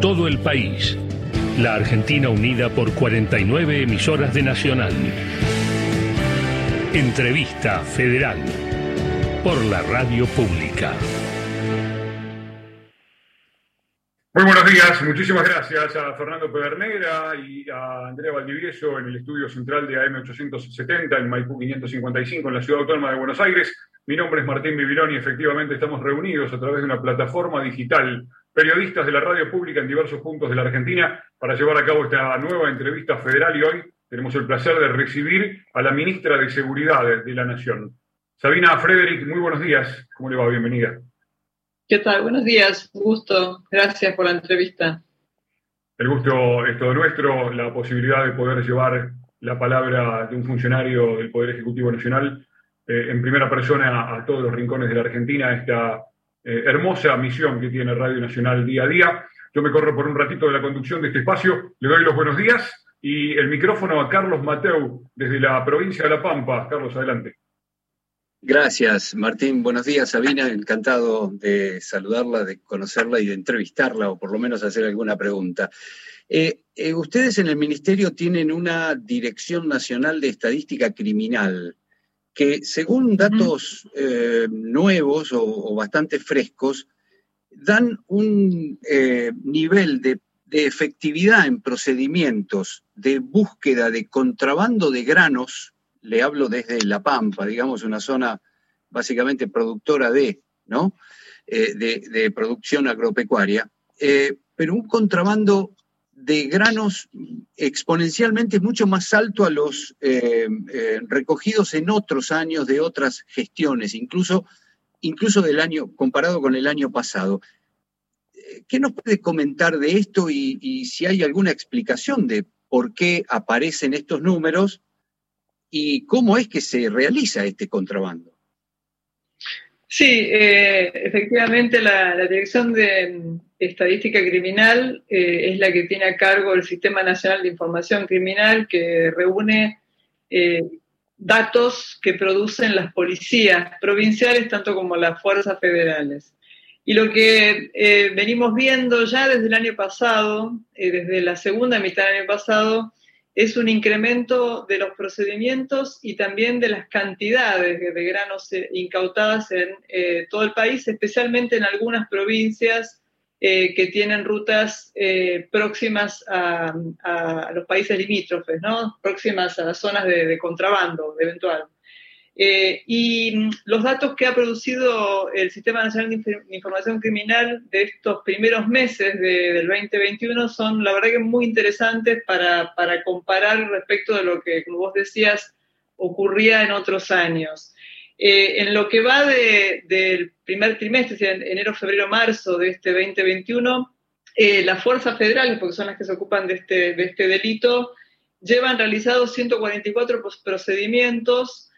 todo el país. La Argentina unida por 49 emisoras de Nacional. Entrevista Federal por la Radio Pública. Muy buenos días, muchísimas gracias a Fernando Pedernera y a Andrea Valdivieso en el estudio central de AM870 en Maipú 555 en la Ciudad Autónoma de Buenos Aires. Mi nombre es Martín Bibilón y efectivamente estamos reunidos a través de una plataforma digital, periodistas de la radio pública en diversos puntos de la Argentina, para llevar a cabo esta nueva entrevista federal y hoy tenemos el placer de recibir a la ministra de Seguridad de la Nación. Sabina Frederick, muy buenos días. ¿Cómo le va? Bienvenida. ¿Qué tal? Buenos días, un gusto. Gracias por la entrevista. El gusto es todo nuestro, la posibilidad de poder llevar la palabra de un funcionario del Poder Ejecutivo Nacional eh, en primera persona a todos los rincones de la Argentina, esta eh, hermosa misión que tiene Radio Nacional día a día. Yo me corro por un ratito de la conducción de este espacio, le doy los buenos días y el micrófono a Carlos Mateu desde la provincia de La Pampa. Carlos, adelante. Gracias, Martín. Buenos días, Sabina. Encantado de saludarla, de conocerla y de entrevistarla, o por lo menos hacer alguna pregunta. Eh, eh, ustedes en el Ministerio tienen una Dirección Nacional de Estadística Criminal que, según datos eh, nuevos o, bastante frescos, dan un nivel de efectividad en procedimientos de búsqueda de contrabando de granos le hablo desde La Pampa, digamos, una zona básicamente productora de, ¿no? Eh, de, producción agropecuaria, eh, pero un contrabando de granos exponencialmente mucho más alto a los eh, recogidos en otros años de otras gestiones, incluso, incluso del año, comparado con el año pasado. ¿Qué nos puede comentar de esto y si hay alguna explicación de por qué aparecen estos números y cómo es que se realiza este contrabando. Sí, eh, efectivamente la, Dirección de Estadística Criminal eh, es la que tiene a cargo el Sistema Nacional de Información Criminal que reúne eh, datos que producen las policías provinciales tanto como las fuerzas federales. Y lo que venimos viendo ya desde el año pasado, desde la segunda mitad del año pasado, es un incremento de los procedimientos y también de las cantidades de granos eh, incautadas en eh, todo el país, especialmente en algunas provincias eh, que tienen rutas próximas a, los países limítrofes, ¿no? próximas a las zonas de, de contrabando eventual. Eh, y mm, los datos que ha producido el Sistema Nacional de Información Criminal de estos primeros meses del 2021 son, la verdad, que muy interesantes para, para comparar respecto de lo que, como vos decías, ocurría en otros años. Eh, en lo que va del primer trimestre, enero, febrero, marzo de este 2021, eh, las fuerzas federales, porque son las que se ocupan de este, de este delito, llevan realizados 144 procedimientos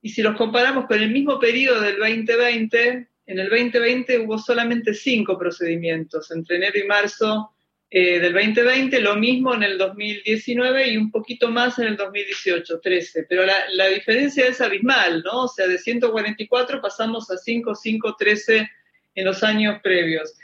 y si los comparamos con el mismo periodo del 2020, en el 2020 hubo solamente cinco procedimientos entre enero y marzo eh, del 2020, lo mismo en el 2019 y un poquito más en el 2018, 13. Pero la, la diferencia es abismal, ¿no? O sea, de 144 pasamos a 5, 5, 13 en los años previos.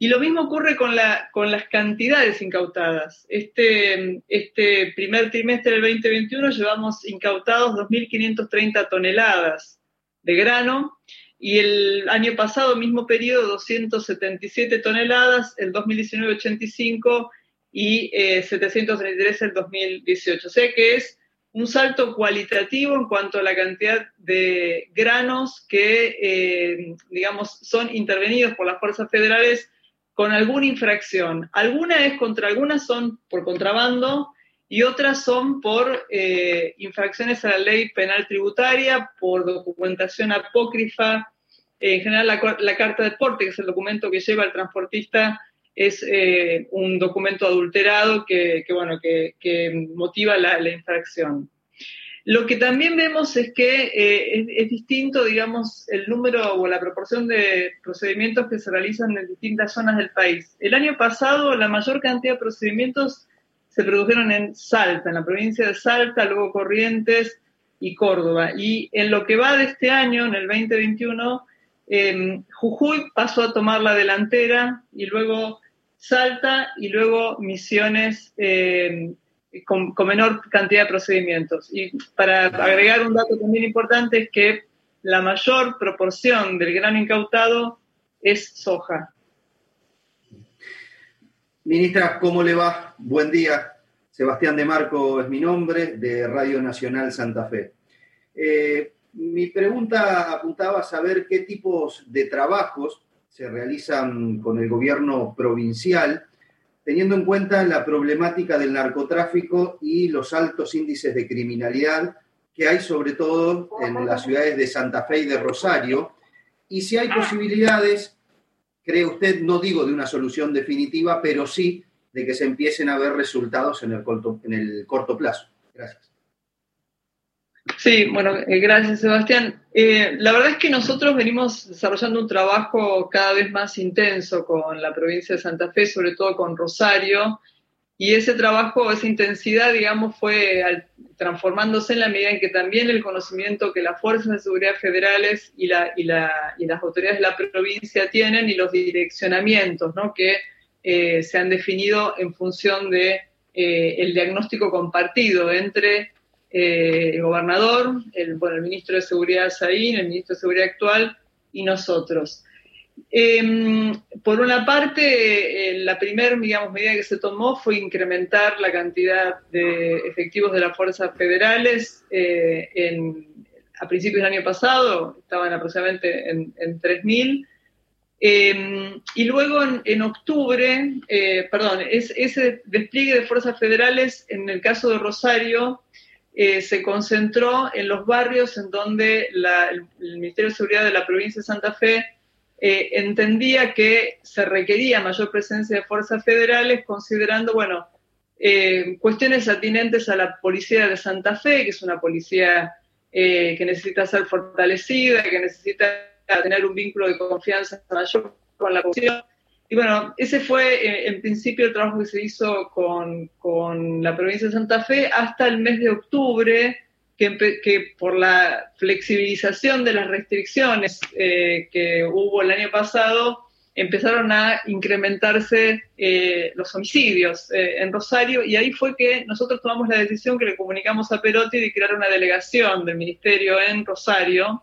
Y lo mismo ocurre con, la, con las cantidades incautadas. Este, este primer trimestre del 2021 llevamos incautados 2.530 toneladas de grano y el año pasado, mismo periodo, 277 toneladas, el 2019 85 y 733 el 2018. O sea que es un salto cualitativo en cuanto a la cantidad de granos que, eh, digamos, son intervenidos por las fuerzas federales con alguna infracción. Algunas es contra algunas son por contrabando y otras son por eh, infracciones a la ley penal tributaria, por documentación apócrifa. en general, la, carta de porte, que es el documento que lleva el transportista, es eh, un documento adulterado que, bueno, que, motiva la infracción. Lo que también vemos es que eh, es, distinto, digamos, el número o la proporción de procedimientos que se realizan en distintas zonas del país. El año pasado la mayor cantidad de procedimientos se produjeron en Salta, en la provincia de Salta, luego Corrientes y Córdoba. Y en lo que va de este año, en el 2021, Jujuy pasó a tomar la delantera y luego Salta y luego Misiones eh, con, menor cantidad de procedimientos. Y para agregar un dato también importante es que la mayor proporción del grano incautado es soja. Ministra, ¿cómo le va? Buen día. Sebastián de Marco es mi nombre, de Radio Nacional Santa Fe. Eh, mi pregunta apuntaba a saber qué tipos de trabajos se realizan con el gobierno provincial, teniendo en cuenta la problemática del narcotráfico y los altos índices de criminalidad que hay sobre todo en las ciudades de Santa Fe y de Rosario, y si hay posibilidades, cree usted, no digo de una solución definitiva, pero sí de que se empiecen a ver resultados en el corto, en el corto plazo. Gracias. Sí, bueno, eh, gracias Sebastián. Eh, la verdad es que nosotros venimos desarrollando un trabajo cada vez más intenso con la provincia de Santa Fe, sobre todo con Rosario, y ese trabajo, esa intensidad, digamos, fue transformándose en la medida en que también el conocimiento que las fuerzas de seguridad federales y, la, y, la, y las autoridades de la provincia tienen y los direccionamientos que eh, se han definido en función de eh, el diagnóstico compartido entre eh, el gobernador, el, bueno, el ministro de Seguridad Saín, el ministro de Seguridad actual y nosotros. Em, por una parte, la primera medida que se tomó fue incrementar la cantidad de efectivos de las fuerzas federales. a principios del año pasado estaban aproximadamente en, en 3.000 Em, y luego en, octubre, eh, perdón, ese despliegue de fuerzas federales en el caso de Rosario eh, se concentró en los barrios en donde el, Ministerio de Seguridad de la provincia de Santa Fe eh, entendía que se requería mayor presencia de fuerzas federales, considerando, bueno, cuestiones atinentes a la policía de Santa Fe, que es una policía que necesita ser fortalecida, que necesita tener un vínculo de confianza mayor con la población. Y bueno, ese fue eh, en principio el trabajo que se hizo con, con la provincia de Santa Fe hasta el mes de octubre, que, por la flexibilización de las restricciones eh, que hubo el año pasado, empezaron a incrementarse eh, los homicidios en Rosario y ahí fue que nosotros tomamos la decisión que le comunicamos a Perotti de crear una delegación del ministerio en Rosario.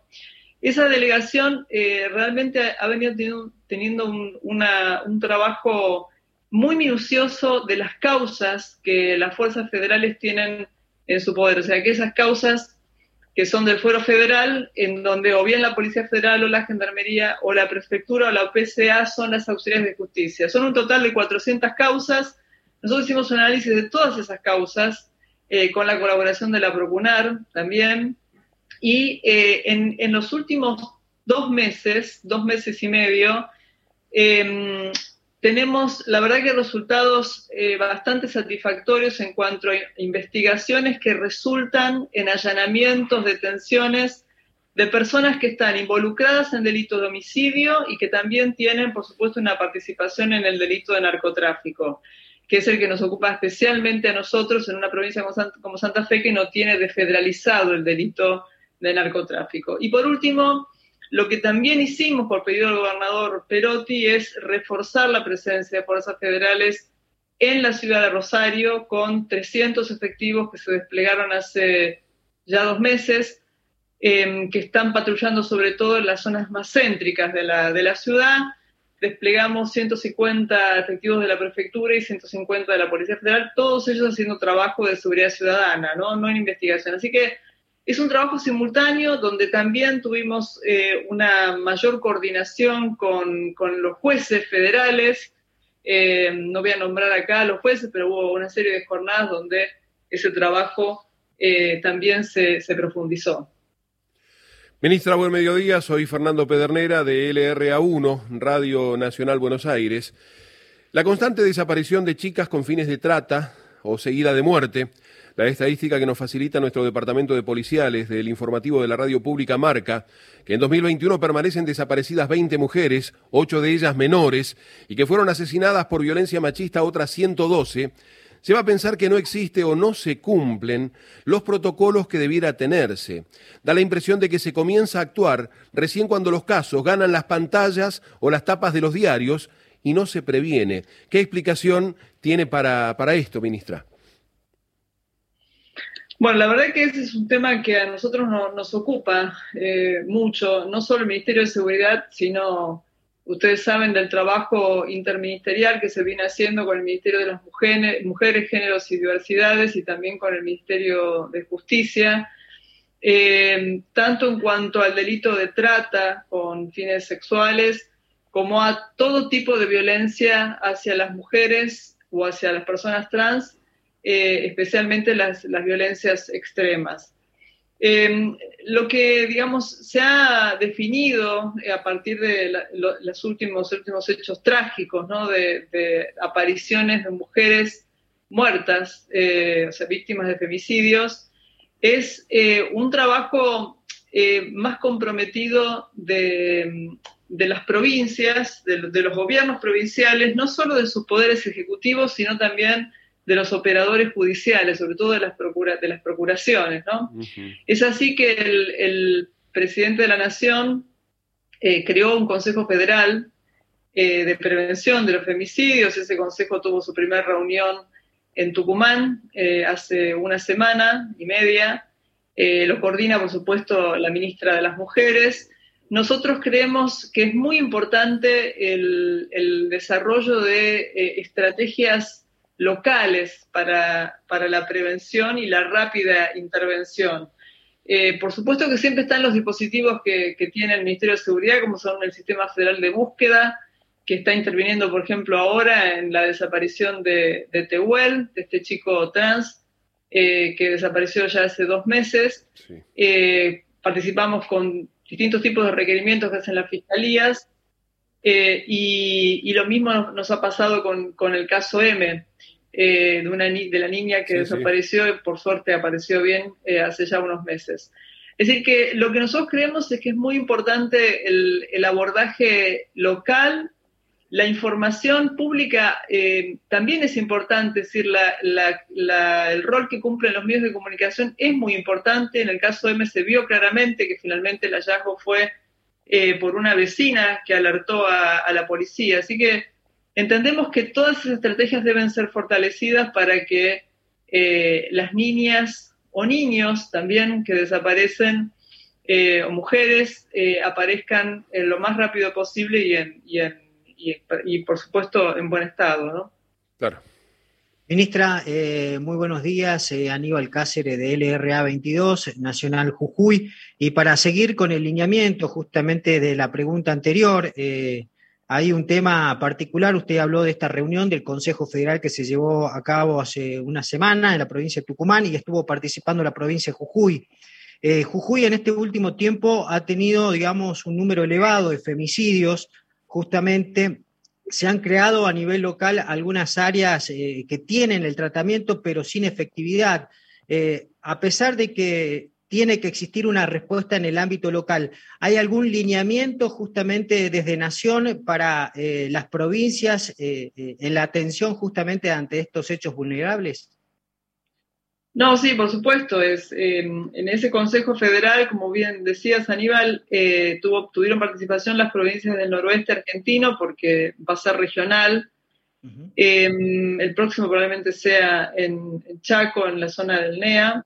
Esa delegación eh, realmente ha venido teniendo, un, trabajo muy minucioso de las causas que las fuerzas federales tienen en su poder. O sea, que esas causas que son del fuero federal, en donde o bien la Policía Federal o la Gendarmería o la Prefectura o la OPCA son las auxiliares de justicia. Son un total de 400 causas. Nosotros hicimos un análisis de todas esas causas eh, con la colaboración de la Procunar también, y eh, en, los últimos dos meses, dos meses y medio, em, tenemos, la verdad que resultados eh, bastante satisfactorios en cuanto a investigaciones que resultan en allanamientos, detenciones de personas que están involucradas en delito de homicidio y que también tienen, por supuesto, una participación en el delito de narcotráfico, que es el que nos ocupa especialmente a nosotros en una provincia como Santa Fe que no tiene desfederalizado el delito de narcotráfico. Y por último, lo que también hicimos por pedido del gobernador Perotti es reforzar la presencia de fuerzas federales en la ciudad de Rosario con 300 efectivos que se desplegaron hace ya dos meses, em, que están patrullando sobre todo en las zonas más céntricas de la, de la ciudad. Desplegamos 150 efectivos de la prefectura y 150 de la Policía Federal, todos ellos haciendo trabajo de seguridad ciudadana, no, no en investigación. Así que es un trabajo simultáneo donde también tuvimos eh, una mayor coordinación con, los jueces federales. Eh, no voy a nombrar acá a los jueces, pero hubo una serie de jornadas donde ese trabajo eh, también se, se profundizó. Ministra, buen mediodía. Soy Fernando Pedernera de LRA1, Radio Nacional Buenos Aires. La constante desaparición de chicas con fines de trata o seguida de muerte la estadística que nos facilita nuestro departamento de policiales del informativo de la radio pública marca que en 2021 permanecen desaparecidas 20 mujeres, 8 de ellas menores, y que fueron asesinadas por violencia machista otras 112, se va a pensar que no existe o no se cumplen los protocolos que debiera tenerse. Da la impresión de que se comienza a actuar recién cuando los casos ganan las pantallas o las tapas de los diarios y no se previene. ¿Qué explicación tiene para, para esto, ministra? Bueno, la verdad que ese es un tema que a nosotros nos ocupa eh, mucho, no solo el Ministerio de Seguridad, sino ustedes saben del trabajo interministerial que se viene haciendo con el Ministerio de las Mujeres, Mujeres Géneros y Diversidades y también con el Ministerio de Justicia, eh, tanto en cuanto al delito de trata con fines sexuales, como a todo tipo de violencia hacia las mujeres o hacia las personas trans eh, especialmente las, violencias extremas. Em, lo que, digamos, se ha definido a partir de los últimos, últimos hechos trágicos, ¿no? de, apariciones de mujeres muertas, eh, o sea, víctimas de femicidios, es eh, un trabajo más comprometido de, las provincias, de, los gobiernos provinciales, no solo de sus poderes ejecutivos, sino también de los operadores judiciales, sobre todo de las, de las procuraciones. ¿no? Es así que el, presidente de la Nación eh, creó un Consejo Federal eh, de Prevención de los Femicidios. Ese consejo tuvo su primera reunión en Tucumán eh, hace una semana y media. lo coordina, por supuesto, la ministra de las Mujeres. Nosotros creemos que es muy importante el, el desarrollo de estrategias locales para, la prevención y la rápida intervención. Eh, por supuesto que siempre están los dispositivos que, tiene el Ministerio de Seguridad, como son el Sistema Federal de Búsqueda, que está interviniendo, por ejemplo, ahora en la desaparición de, Tehuel, de este chico trans, eh, que desapareció ya hace dos meses. Eh, participamos con distintos tipos de requerimientos que hacen las fiscalías. Y, lo mismo nos ha pasado con, con el caso M. Eh, de, una, de la niña que desapareció y por suerte apareció bien eh, hace ya unos meses. Es decir, que lo que nosotros creemos es que es muy importante el, abordaje local, la información pública eh, también es importante, es decir, el rol que cumplen los medios de comunicación es muy importante. En el caso de M se vio claramente que finalmente el hallazgo fue por una vecina que alertó a, a la policía. Así que Entendemos que todas esas estrategias deben ser fortalecidas para que eh, las niñas o niños también que desaparecen eh, o mujeres eh, aparezcan lo más rápido posible y, en, y, en, y, por supuesto en buen estado, ¿no? Claro. Ministra, muy buenos días. Aníbal Cáceres de LRA 22, Nacional Jujuy. Y para seguir con el lineamiento justamente de la pregunta anterior, hay un tema particular, usted habló de esta reunión del Consejo Federal que se llevó a cabo hace una semana en la provincia de Tucumán y estuvo participando la provincia de Jujuy. Eh, Jujuy en este último tiempo ha tenido, digamos, un número elevado de femicidios, justamente se han creado a nivel local algunas áreas eh, que tienen el tratamiento pero sin efectividad. Eh, a pesar de que tiene que existir una respuesta en el ámbito local. ¿Hay algún lineamiento justamente desde Nación para eh, las provincias eh, eh, en la atención justamente ante estos hechos vulnerables? No, sí, por supuesto. Es, en ese Consejo Federal, como bien decías, Aníbal, tuvo, tuvieron participación las provincias del noroeste argentino porque va a ser regional. el próximo probablemente sea en Chaco, en la zona del NEA.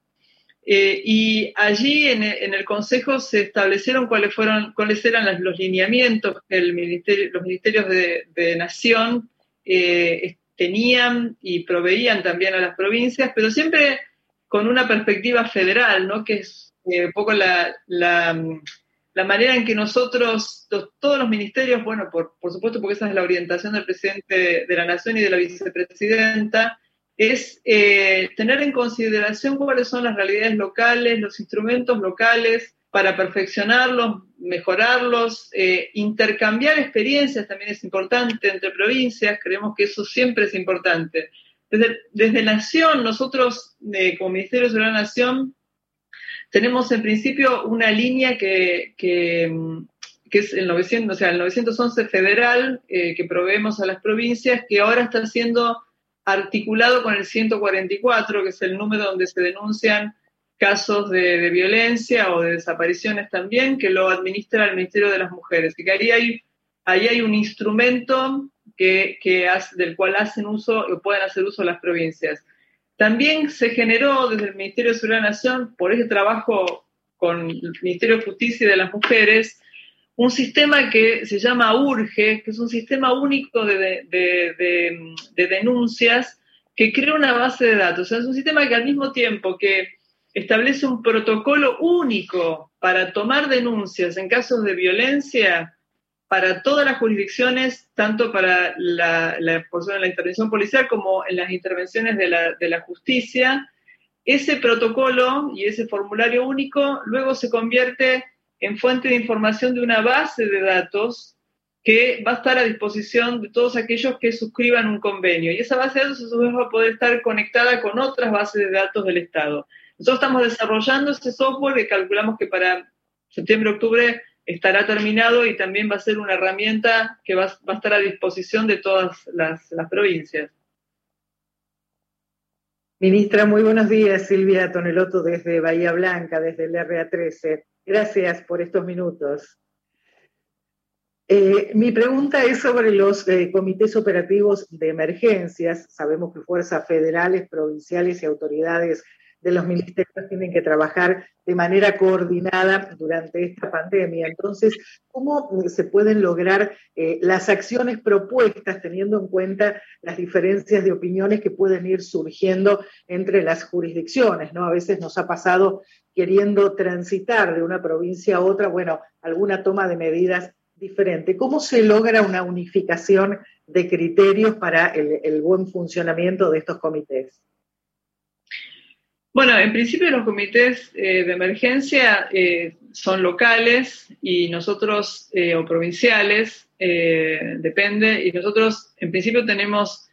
Eh, y allí en, el Consejo se establecieron cuáles, fueron, cuáles eran los lineamientos que los ministerios de, Nación eh, tenían y proveían también a las provincias, pero siempre con una perspectiva federal, ¿no? que es eh, un poco la, manera en que nosotros, todos los ministerios, bueno, por, por, supuesto porque esa es la orientación del presidente de la Nación y de la vicepresidenta, es eh, tener en consideración cuáles son las realidades locales, los instrumentos locales para perfeccionarlos, mejorarlos, eh, intercambiar experiencias también es importante entre provincias, creemos que eso siempre es importante. Desde, desde Nación, nosotros eh, como Ministerio de la Nación tenemos en principio una línea que, que, es el, 900, o sea, el 911 federal que proveemos a las provincias, que ahora está siendo articulado con el 144, que es el número donde se denuncian casos de, violencia o de desapariciones también, que lo administra el Ministerio de las Mujeres. Y que ahí hay, ahí hay un instrumento que, del cual hacen uso o pueden hacer uso las provincias. También se generó desde el Ministerio de Seguridad de la Nación, por ese trabajo con el Ministerio de Justicia y de las Mujeres, un sistema que se llama URGE, que es un sistema único de, de denuncias que crea una base de datos. es un sistema que al mismo tiempo que establece un protocolo único para tomar denuncias en casos de violencia para todas las jurisdicciones, tanto para la, la, la intervención policial como en las intervenciones de la, de la justicia, ese protocolo y ese formulario único luego se convierte en fuente de información de una base de datos que va a estar a disposición de todos aquellos que suscriban un convenio. Y esa base de datos a su vez va a poder estar conectada con otras bases de datos del Estado. Nosotros estamos desarrollando ese software que calculamos que para septiembre-octubre estará terminado y también va a ser una herramienta que va, a estar a disposición de todas las, las provincias. Ministra, muy buenos días. Silvia Toneloto desde Bahía Blanca, desde el RA13. Gracias por estos minutos. Eh, mi pregunta es sobre los eh, comités operativos de emergencias. Sabemos que fuerzas federales, provinciales y autoridades de los ministerios tienen que trabajar de manera coordinada durante esta pandemia. Entonces, ¿cómo se pueden lograr eh, las acciones propuestas teniendo en cuenta las diferencias de opiniones que pueden ir surgiendo entre las jurisdicciones? ¿no? A veces nos ha pasado queriendo transitar de una provincia a otra, bueno, alguna toma de medidas diferente. ¿Cómo se logra una unificación de criterios para el, buen funcionamiento de estos comités? Bueno, en principio los comités eh, de emergencia eh, son locales y nosotros, eh, o provinciales, depende, y nosotros en principio tenemos,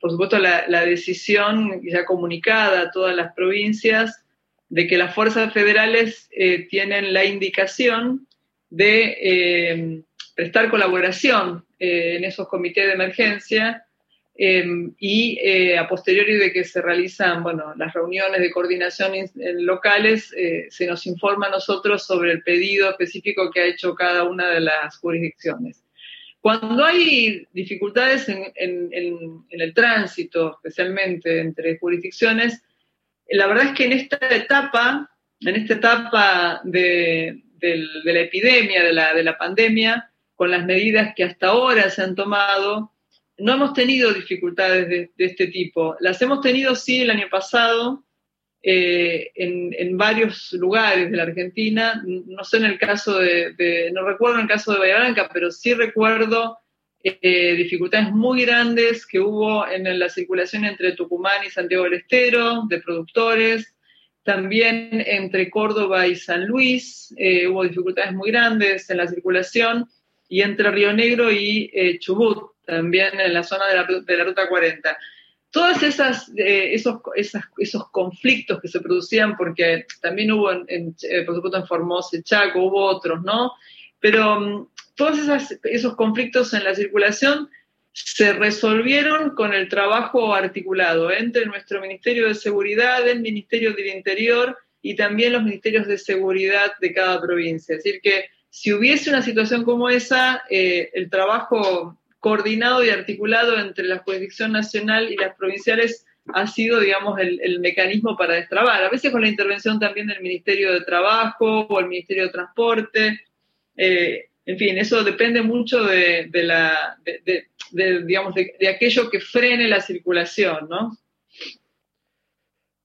por supuesto, la, la, decisión ya comunicada a todas las provincias de que las fuerzas federales tienen la indicación de prestar colaboración en esos comités de emergencia em, y eh, a posteriori de que se realizan bueno, las reuniones de coordinación locales, se nos informa a nosotros sobre el pedido específico que ha hecho cada una de las jurisdicciones. Cuando hay dificultades en, en el tránsito, especialmente entre jurisdicciones, la verdad es que en esta etapa, en esta etapa de, de la epidemia, de la, de la pandemia, con las medidas que hasta ahora se han tomado, no hemos tenido dificultades de, este tipo. Las hemos tenido, sí, el año pasado, eh, en, varios lugares de la Argentina. No sé en el caso de, no recuerdo en el caso de Bahía Blanca, pero sí recuerdo eh, dificultades muy grandes que hubo en la circulación entre Tucumán y Santiago del Estero, de productores, también entre Córdoba y San Luis eh, hubo dificultades muy grandes en la circulación y entre Río Negro y eh, Chubut, también en la zona de la, Ruta 40. Todos esas, eh, esos, esos conflictos que se producían, porque también hubo, en, por supuesto, en Formosa, Chaco, hubo otros, ¿no? Pero mm, todos esos conflictos en la circulación se resolvieron con el trabajo articulado entre nuestro Ministerio de Seguridad, el Ministerio del Interior y también los ministerios de seguridad de cada provincia. Es decir, que si hubiese una situación como esa, eh, el trabajo coordinado y articulado entre la jurisdicción nacional y las provinciales ha sido, digamos, el, mecanismo para destrabar. A veces con la intervención también del Ministerio de Trabajo o el Ministerio de Transporte. Eh, en fin, eso depende mucho de, la, de, digamos, de, aquello que frene la circulación, ¿no?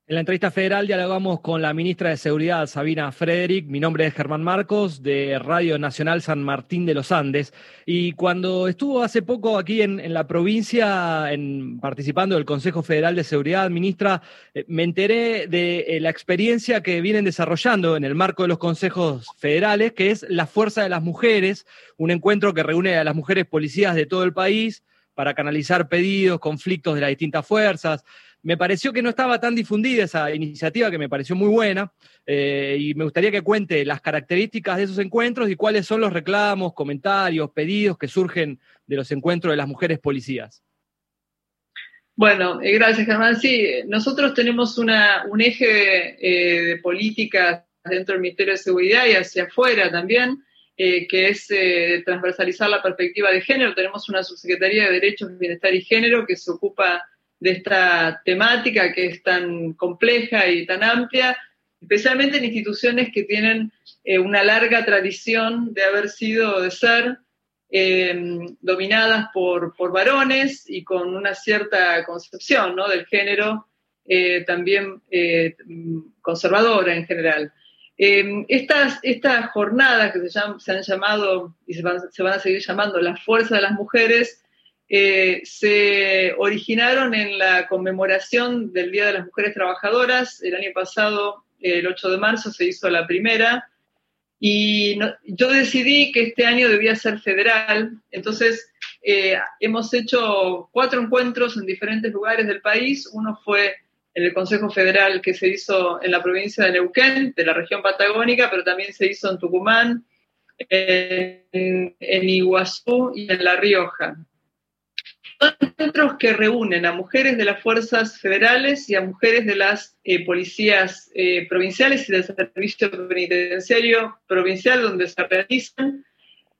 En la entrevista federal dialogamos con la ministra de Seguridad, Sabina Frederick. Mi nombre es Germán Marcos, de Radio Nacional San Martín de los Andes. Y cuando estuvo hace poco aquí en, la provincia, en, participando del Consejo Federal de Seguridad, ministra, eh, me enteré de eh, la experiencia que vienen desarrollando en el marco de los consejos federales, que es la Fuerza de las Mujeres, un encuentro que reúne a las mujeres policías de todo el país para canalizar pedidos, conflictos de las distintas fuerzas me pareció que no estaba tan difundida esa iniciativa, que me pareció muy buena, eh, y me gustaría que cuente las características de esos encuentros y cuáles son los reclamos, comentarios, pedidos que surgen de los encuentros de las mujeres policías. Bueno, eh, gracias Germán. Sí, nosotros tenemos una, un eje eh, de política dentro del Ministerio de Seguridad y hacia afuera también, que es transversalizar la perspectiva de género. Tenemos una subsecretaría de Derechos, Bienestar y Género que se ocupa de esta temática que es tan compleja y tan amplia, especialmente en instituciones que tienen una larga tradición de haber sido, de ser dominadas por, por, varones y con una cierta concepción ¿no? del género eh, también eh, conservadora en general. Eh, estas, estas jornadas que se, se, han llamado y se van, se van, a seguir llamando la fuerza de las mujeres, se originaron en la conmemoración del Día de las Mujeres Trabajadoras. El año pasado, el 8 de marzo, se hizo la primera. Y yo decidí que este año debía ser federal, entonces hemos hecho cuatro encuentros en diferentes lugares del país. Uno fue en el Consejo Federal que se hizo en la provincia de Neuquén, de la región patagónica, pero también se hizo en Tucumán, en, Iguazú y en La Rioja. Encuentros que reúnen a mujeres de las fuerzas federales y a mujeres de las eh, policías eh, provinciales y del servicio penitenciario provincial donde se realizan.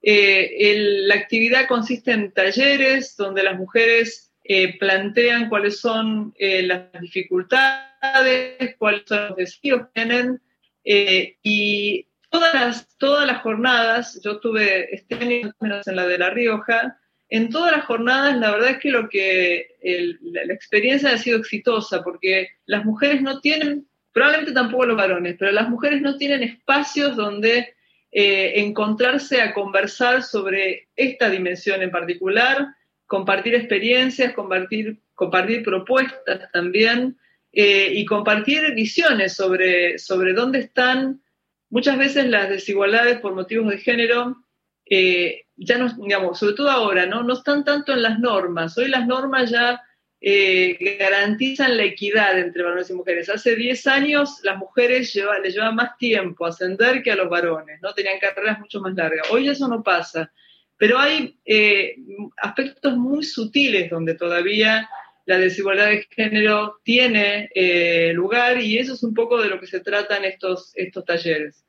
Eh, la actividad consiste en talleres donde las mujeres plantean cuáles son las dificultades, cuáles son los desafíos que tienen. Y todas las, todas las jornadas, yo tuve este año en la de La Rioja, en todas las jornadas la verdad es que lo que la, experiencia ha sido exitosa porque las mujeres no tienen, probablemente tampoco los varones, pero las mujeres no tienen espacios donde encontrarse a conversar sobre esta dimensión en particular compartir experiencias, compartir, compartir propuestas también eh, y compartir visiones sobre, sobre dónde están muchas veces las desigualdades por motivos de género. Ya no, digamos, sobre todo ahora, ¿no? no están tanto en las normas. Hoy las normas ya eh, garantizan la equidad entre varones y mujeres. Hace 10 años las mujeres les llevaba más tiempo ascender que a los varones, ¿no? Tenían carreras mucho más largas. Hoy eso no pasa. Pero hay eh, aspectos muy sutiles donde todavía la desigualdad de género tiene eh, lugar y eso es un poco de lo que se trata en estos, estos talleres.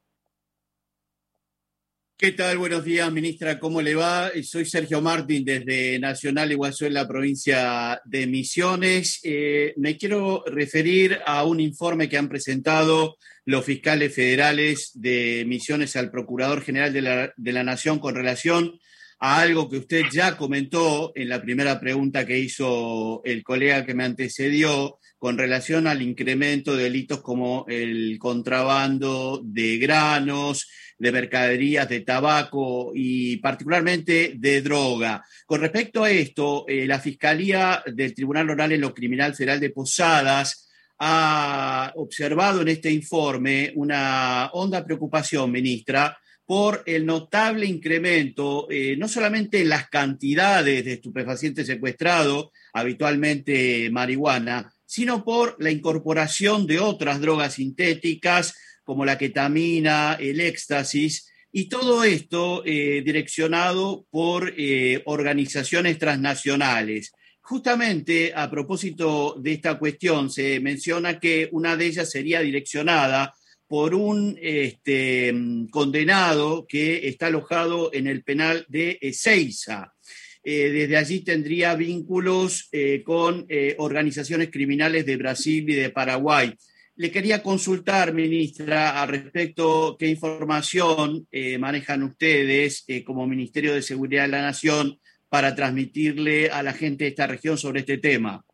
¿Qué tal? Buenos días, ministra. ¿Cómo le va? Soy Sergio Martín desde Nacional Iguazú en la provincia de Misiones. Eh, me quiero referir a un informe que han presentado los fiscales federales de Misiones al Procurador General de la, de la Nación con relación a algo que usted ya comentó en la primera pregunta que hizo el colega que me antecedió con relación al incremento de delitos como el contrabando de granos, de mercaderías, de tabaco y particularmente de droga. Con respecto a esto, eh, la Fiscalía del Tribunal Oral en lo Criminal Federal de Posadas ha observado en este informe una honda preocupación, ministra, por el notable incremento, eh, no solamente en las cantidades de estupefacientes secuestrados, habitualmente marihuana, sino por la incorporación de otras drogas sintéticas como la ketamina, el éxtasis, y todo esto eh, direccionado por eh, organizaciones transnacionales. Justamente a propósito de esta cuestión, se menciona que una de ellas sería direccionada por un este, condenado que está alojado en el penal de Ezeiza. Eh, desde allí tendría vínculos con organizaciones criminales de Brasil y de Paraguay. Le quería consultar, ministra, al respecto qué información manejan ustedes como Ministerio de Seguridad de la Nación para transmitirle a la gente de esta región sobre este tema.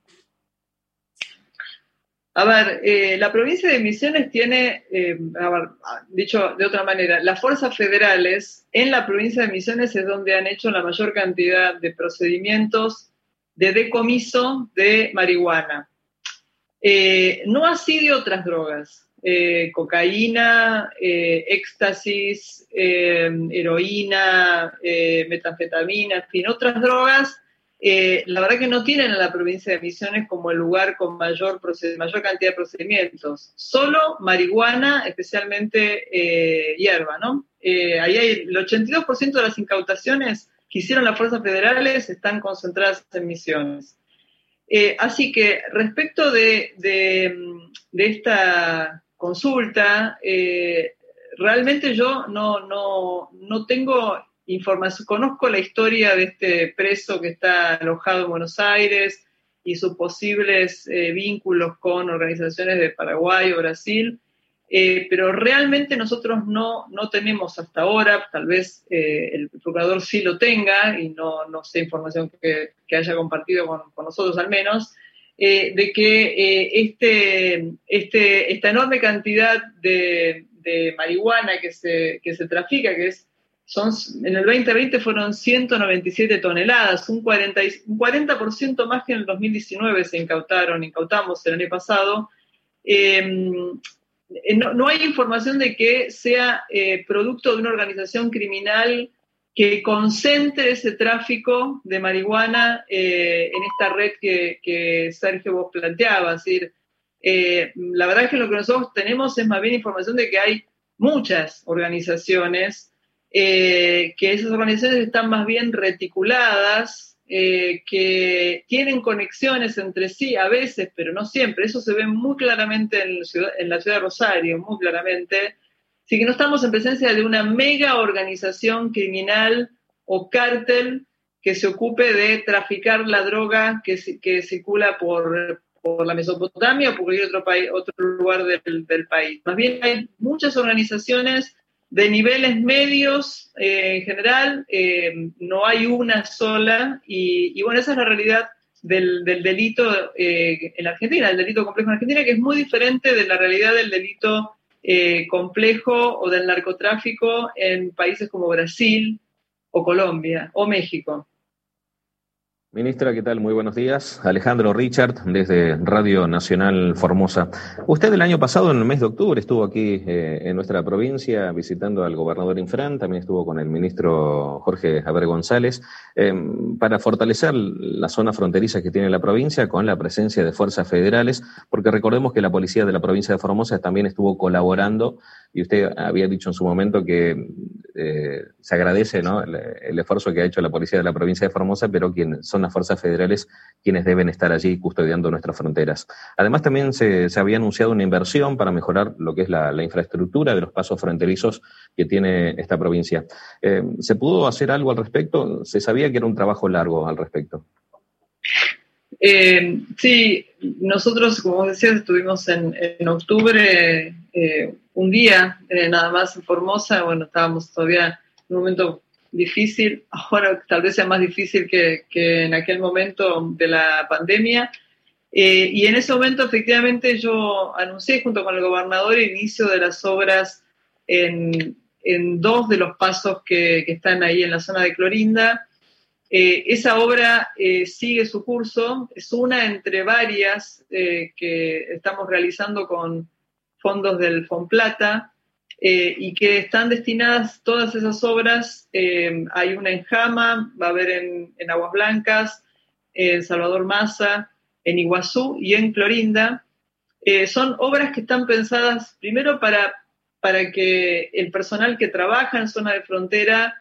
A ver, eh, la provincia de Misiones tiene, eh, dicho de otra manera, las fuerzas federales en la provincia de Misiones es donde han hecho la mayor cantidad de procedimientos de decomiso de marihuana. Eh, no así de otras drogas, cocaína, éxtasis, heroína, metanfetamina, en fin, otras drogas eh, la verdad que no tienen a la provincia de Misiones como el lugar con mayor, mayor cantidad de procedimientos. Solo marihuana, especialmente eh, hierba, ¿no? Eh, ahí hay el 82% de las incautaciones que hicieron las fuerzas federales están concentradas en Misiones. Así que respecto de, de esta consulta, realmente yo no, no, no tengo información, conozco la historia de este preso que está alojado en Buenos Aires y sus posibles eh, vínculos con organizaciones de Paraguay o Brasil, eh, pero realmente nosotros no, no tenemos hasta ahora, tal vez eh, el procurador sí lo tenga y no, no sé información que, que haya compartido con, con, nosotros al menos, de que este, este, esta enorme cantidad de, de marihuana que se, que se trafica, que es son, en el 2020 fueron 197 toneladas, un 40%, un 40 más que en el 2019 se incautaron, incautamos el año pasado. No, hay información de que sea eh, producto de una organización criminal que concentre ese tráfico de marihuana eh, en esta red que, Sergio vos planteaba. Es decir, eh, la verdad es que lo que nosotros tenemos es más bien información de que hay muchas organizaciones eh, que esas organizaciones están más bien reticuladas, eh, que tienen conexiones entre sí a veces, pero no siempre. Eso se ve muy claramente en la ciudad, en la ciudad de Rosario, muy claramente. Así que no estamos en presencia de una mega organización criminal o cártel que se ocupe de traficar la droga que, que circula por, por la Mesopotamia o por cualquier otro, país, otro lugar del, del país. Más bien hay muchas organizaciones de niveles medios eh, en general, eh, no hay una sola, y, bueno, esa es la realidad del, delito eh, en Argentina, el delito complejo en Argentina, que es muy diferente de la realidad del delito complejo o del narcotráfico en países como Brasil o Colombia o México. Ministra, ¿qué tal? Muy buenos días. Alejandro Richard, desde Radio Nacional Formosa. Usted el año pasado, en el mes de octubre, estuvo aquí eh, en nuestra provincia visitando al gobernador Infran, también estuvo con el ministro Jorge Abre González, em, para fortalecer la zona fronteriza que tiene la provincia con la presencia de fuerzas federales, porque recordemos que la policía de la provincia de Formosa también estuvo colaborando y usted había dicho en su momento que eh, se agradece el, esfuerzo que ha hecho la policía de la provincia de Formosa, pero quien son las fuerzas federales quienes deben estar allí custodiando nuestras fronteras. Además, también se, había anunciado una inversión para mejorar lo que es la, infraestructura de los pasos fronterizos que tiene esta provincia. Eh, ¿Se pudo hacer algo al respecto? Se sabía que era un trabajo largo al respecto. Eh, sí, nosotros, como decías, estuvimos en, octubre eh, un día nada más en Formosa. Bueno, estábamos todavía en un momento difícil, ahora tal vez sea más difícil que, en aquel momento de la pandemia. y en ese momento, efectivamente, yo anuncié junto con el gobernador el inicio de las obras en, dos de los pasos que, que están ahí en la zona de Clorinda. Eh, esa obra eh, sigue su curso, es una entre varias eh, que estamos realizando con fondos del FONPLATA y que están destinadas todas esas obras. hay una en Jama, va a haber en, Aguas Blancas, en Salvador Maza, en Iguazú y en Clorinda. son obras que están pensadas primero para, para que el personal que trabaja en zona de frontera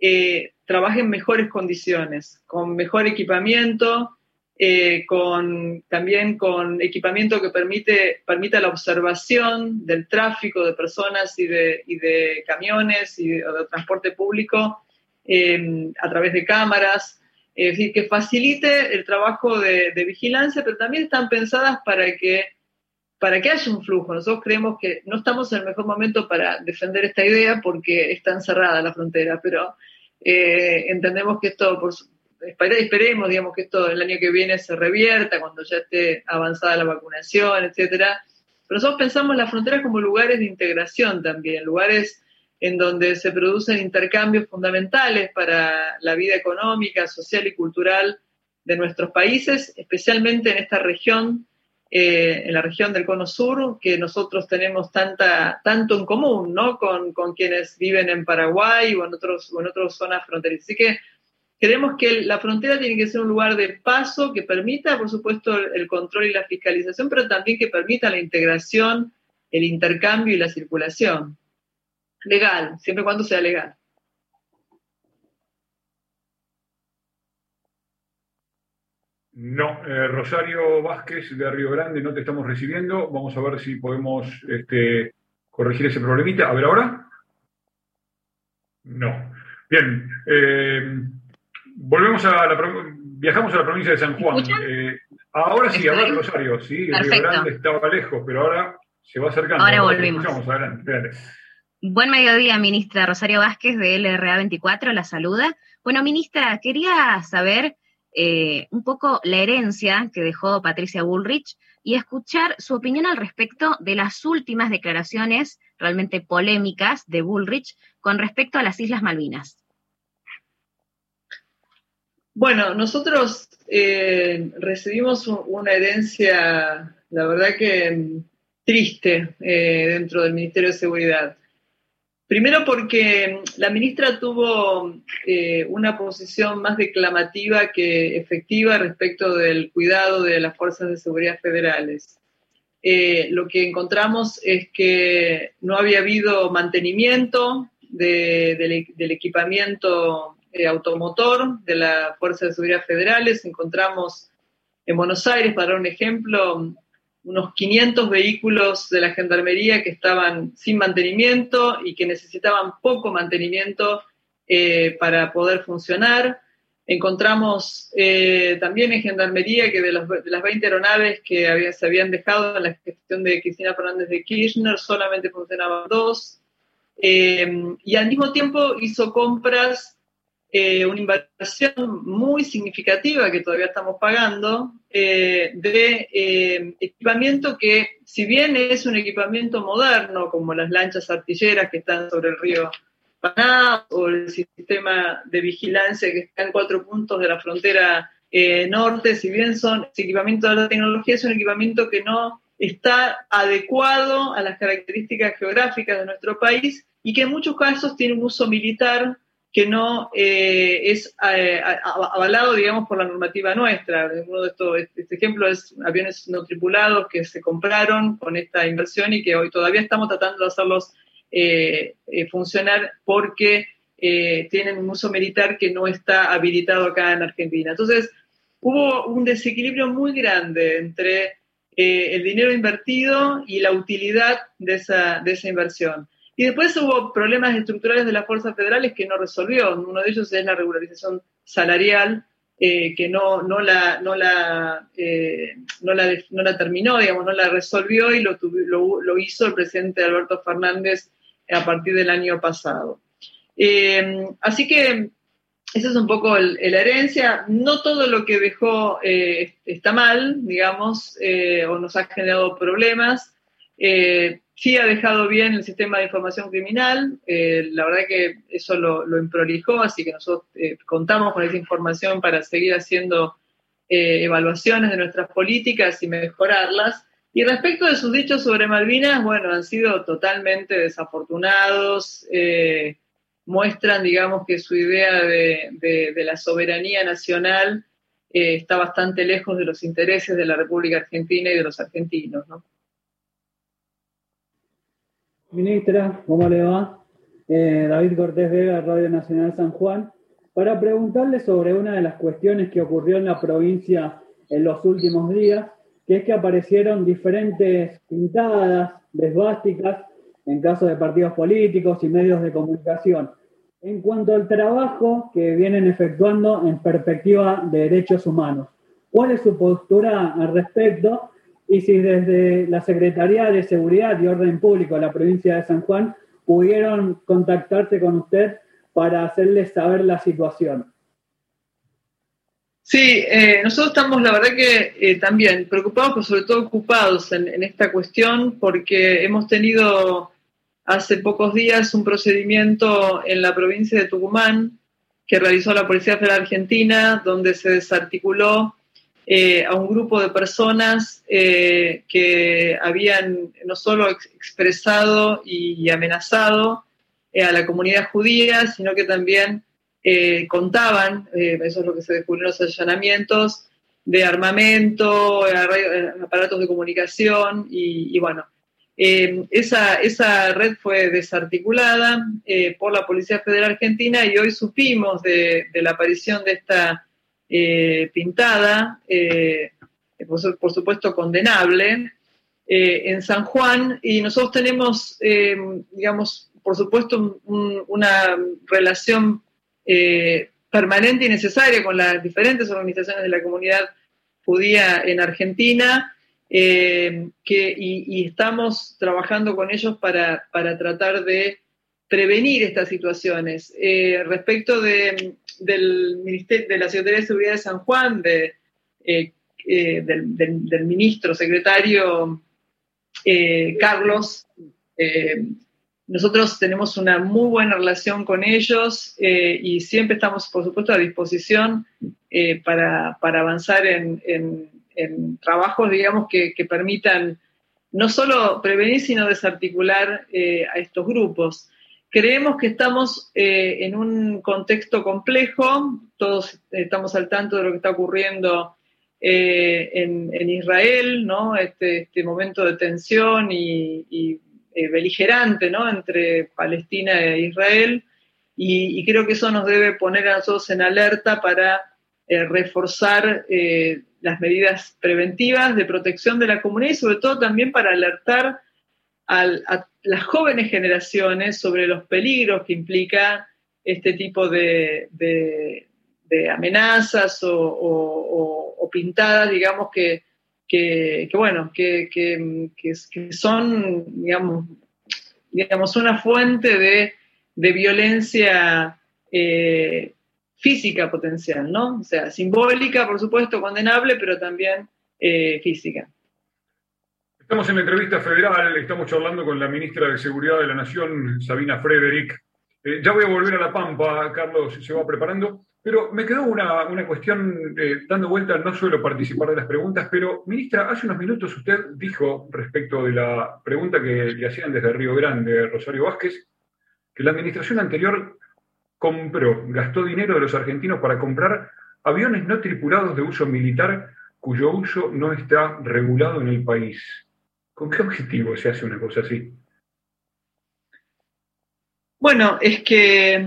eh, trabaje en mejores condiciones, con mejor equipamiento, eh, con, también con equipamiento que permite, permita la observación del tráfico de personas y de, de camiones y de, transporte público em, a través de cámaras, es decir, que facilite el trabajo de, de, vigilancia, pero también están pensadas para que, para que haya un flujo. Nosotros creemos que no estamos en el mejor momento para defender esta idea porque está encerrada la frontera, pero eh, entendemos que esto, por, esperemos, digamos, que esto el año que viene se revierta cuando ya esté avanzada la vacunación, etcétera. Pero nosotros pensamos las fronteras como lugares de integración también, lugares en donde se producen intercambios fundamentales para la vida económica, social y cultural de nuestros países, especialmente en esta región eh, en la región del Cono Sur, que nosotros tenemos tanta, tanto en común, ¿no? Con, con quienes viven en Paraguay o en, otros, o en otras zonas fronterizas. Así que creemos que la frontera tiene que ser un lugar de paso que permita, por supuesto, el control y la fiscalización, pero también que permita la integración, el intercambio y la circulación. Legal, siempre y cuando sea legal. No, eh, Rosario Vázquez de Río Grande, no te estamos recibiendo. Vamos a ver si podemos este, corregir ese problemita. A ver, ahora. No. Bien. Eh, volvemos a la. Viajamos a la provincia de San Juan. Eh, ahora sí, ahora Rosario. Sí, el Río Grande estaba lejos, pero ahora se va acercando. Ahora volvemos. Buen mediodía, ministra Rosario Vázquez de LRA 24, la saluda. Bueno, ministra, quería saber eh, un poco la herencia que dejó Patricia Bullrich y escuchar su opinión al respecto de las últimas declaraciones realmente polémicas de Bullrich con respecto a las Islas Malvinas. Bueno, nosotros eh, recibimos una herencia, la verdad que mm, triste, eh, dentro del Ministerio de Seguridad. Primero porque la ministra tuvo eh, una posición más declamativa que efectiva respecto del cuidado de las fuerzas de seguridad federales. Lo que encontramos es que no había habido mantenimiento del, equipamiento eh, automotor de las fuerzas de seguridad federales. Encontramos en Buenos Aires, para dar un ejemplo, unos 500 vehículos de la Gendarmería que estaban sin mantenimiento y que necesitaban poco mantenimiento eh, para poder funcionar. Encontramos eh, también en Gendarmería que de, las 20 aeronaves que se habían dejado en la gestión de Cristina Fernández de Kirchner, solamente funcionaban dos. Eh, y al mismo tiempo hizo compras eh, una inversión muy significativa que todavía estamos pagando eh, de eh, equipamiento que, si bien es un equipamiento moderno, como las lanchas artilleras que están sobre el río Paná o el sistema de vigilancia que está en cuatro puntos de la frontera norte, si bien son equipamiento de alta tecnología, es un equipamiento que no está adecuado a las características geográficas de nuestro país y que en muchos casos tiene un uso militar que no eh, es eh, avalado, digamos, por la normativa nuestra. Uno de estos, este, ejemplo es aviones no tripulados que se compraron con esta inversión y que hoy todavía estamos tratando de hacerlos eh, funcionar porque tienen un uso militar que no está habilitado acá en Argentina. Entonces, hubo un desequilibrio muy grande entre el dinero invertido y la utilidad de esa, de esa inversión. Y después hubo problemas estructurales de las fuerzas federales que no resolvió. Uno de ellos es la regularización salarial, eh, que no, no, la, no, la, eh, no, la, no, la, terminó, digamos, no la resolvió y lo, lo, hizo el presidente Alberto Fernández a partir del año pasado. Eh, así que esa es un poco la herencia. No todo lo que dejó está mal, digamos, o nos ha generado problemas. Sí ha dejado bien el sistema de información criminal, eh, la verdad que eso lo, lo emprolijó, así que nosotros eh, contamos con esa información para seguir haciendo eh, evaluaciones de nuestras políticas y mejorarlas. Y respecto de sus dichos sobre Malvinas, bueno, han sido totalmente desafortunados, muestran, digamos, que su idea de, de la soberanía nacional está bastante lejos de los intereses de la República Argentina y de los argentinos, ¿no? Ministra, ¿cómo le va? Eh, David Cortés Vega, Radio Nacional San Juan, para preguntarle sobre una de las cuestiones que ocurrió en la provincia en los últimos días, que es que aparecieron diferentes pintadas, desbásticas, en caso de partidos políticos y medios de comunicación. En cuanto al trabajo que vienen efectuando en perspectiva de derechos humanos, ¿cuál es su postura al respecto? Y si desde la Secretaría de Seguridad y Orden Público de la provincia de San Juan pudieron contactarse con usted para hacerle saber la situación. Sí, eh, nosotros estamos, la verdad que eh, también preocupados, pero sobre todo ocupados en, esta cuestión, porque hemos tenido hace pocos días un procedimiento en la provincia de Tucumán que realizó la Policía Federal Argentina, donde se desarticuló eh, a un grupo de personas eh, que habían no solo expresado y amenazado eh, a la comunidad judía, sino que también contaban, eso es lo que se descubrió en los allanamientos, de armamento, aparatos de comunicación y, bueno, esa, esa, red fue desarticulada por la Policía Federal Argentina y hoy supimos de la aparición de esta eh, pintada, eh, por, supuesto condenable, en San Juan. Y nosotros tenemos, digamos, por supuesto, una relación permanente y necesaria con las diferentes organizaciones de la comunidad judía en Argentina que, y, estamos trabajando con ellos para, para tratar de prevenir estas situaciones. Eh, respecto de, del ministerio, de la Secretaría de Seguridad de San Juan, de, eh, eh, del, ministro secretario Carlos, nosotros tenemos una muy buena relación con ellos y siempre estamos, por supuesto, a disposición para, avanzar en, trabajos, digamos, que, que, permitan no solo prevenir, sino desarticular a estos grupos. Creemos que estamos eh, en un contexto complejo, todos estamos al tanto de lo que está ocurriendo eh, en, Israel, ¿no? Este, este, momento de tensión y, eh, beligerante entre Palestina e Israel, y, creo que eso nos debe poner a nosotros en alerta para reforzar las medidas preventivas de protección de la comunidad y sobre todo también para alertar a las jóvenes generaciones sobre los peligros que implica este tipo de, amenazas o, pintadas, digamos, que, bueno, que, son, digamos, digamos, una fuente de, violencia eh, física potencial, ¿no? O sea, simbólica, por supuesto, condenable, pero también eh, física. Estamos en la entrevista federal, estamos charlando con la ministra de Seguridad de la Nación, Sabina Frederick. Eh, ya voy a volver a La Pampa, Carlos se va preparando, pero me quedó una, cuestión eh, dando vuelta, no suelo participar de las preguntas, pero ministra, hace unos minutos usted dijo respecto de la pregunta que le hacían desde Río Grande, Rosario Vázquez, que la administración anterior compró, gastó dinero de los argentinos para comprar aviones no tripulados de uso militar cuyo uso no está regulado en el país. ¿Con qué objetivo se hace una cosa así? Bueno, es que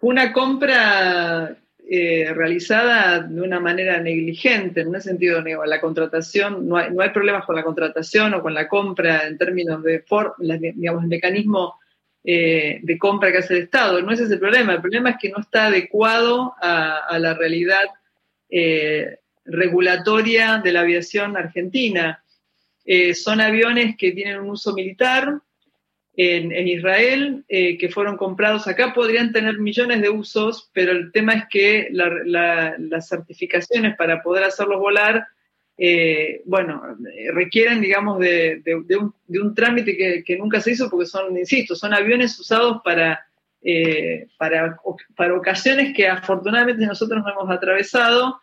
una compra eh, realizada de una manera negligente, en un sentido, la contratación, no hay, problemas con la contratación o con la compra en términos de, digamos, el mecanismo eh, de compra que hace el Estado, no ese es el problema, el problema es que no está adecuado a, la realidad eh, regulatoria de la aviación argentina. Eh, son aviones que tienen un uso militar en, Israel, eh, que fueron comprados. Acá, podrían tener millones de usos, pero el tema es que las certificaciones para poder hacerlos volar, eh, bueno, requieren, digamos, de, un, trámite que, nunca se hizo porque son, insisto, son aviones usados para, para, para ocasiones que afortunadamente nosotros no hemos atravesado.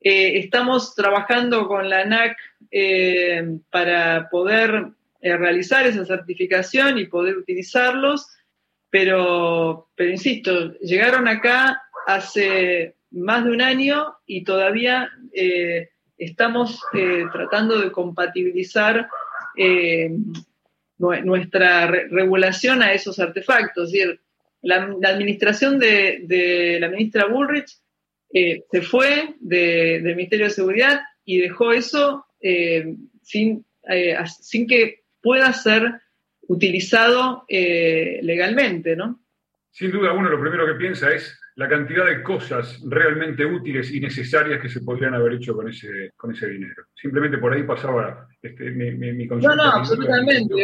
Estamos trabajando con la ANAC eh, para poder eh, realizar esa certificación y poder utilizarlos, pero, pero insisto, llegaron acá hace más de un año y todavía estamos tratando de compatibilizar nuestra regulación a esos artefactos. Es decir, la, administración de la ministra Bullrich eh, se fue del Ministerio de Seguridad y dejó eso eh, sin, eh, sin que pueda ser utilizado legalmente, ¿no? Sin duda, uno lo primero que piensa es la cantidad de cosas realmente útiles y necesarias que se podrían haber hecho con ese, con ese dinero. Simplemente por ahí pasaba este, mi, mi, No, no, absolutamente.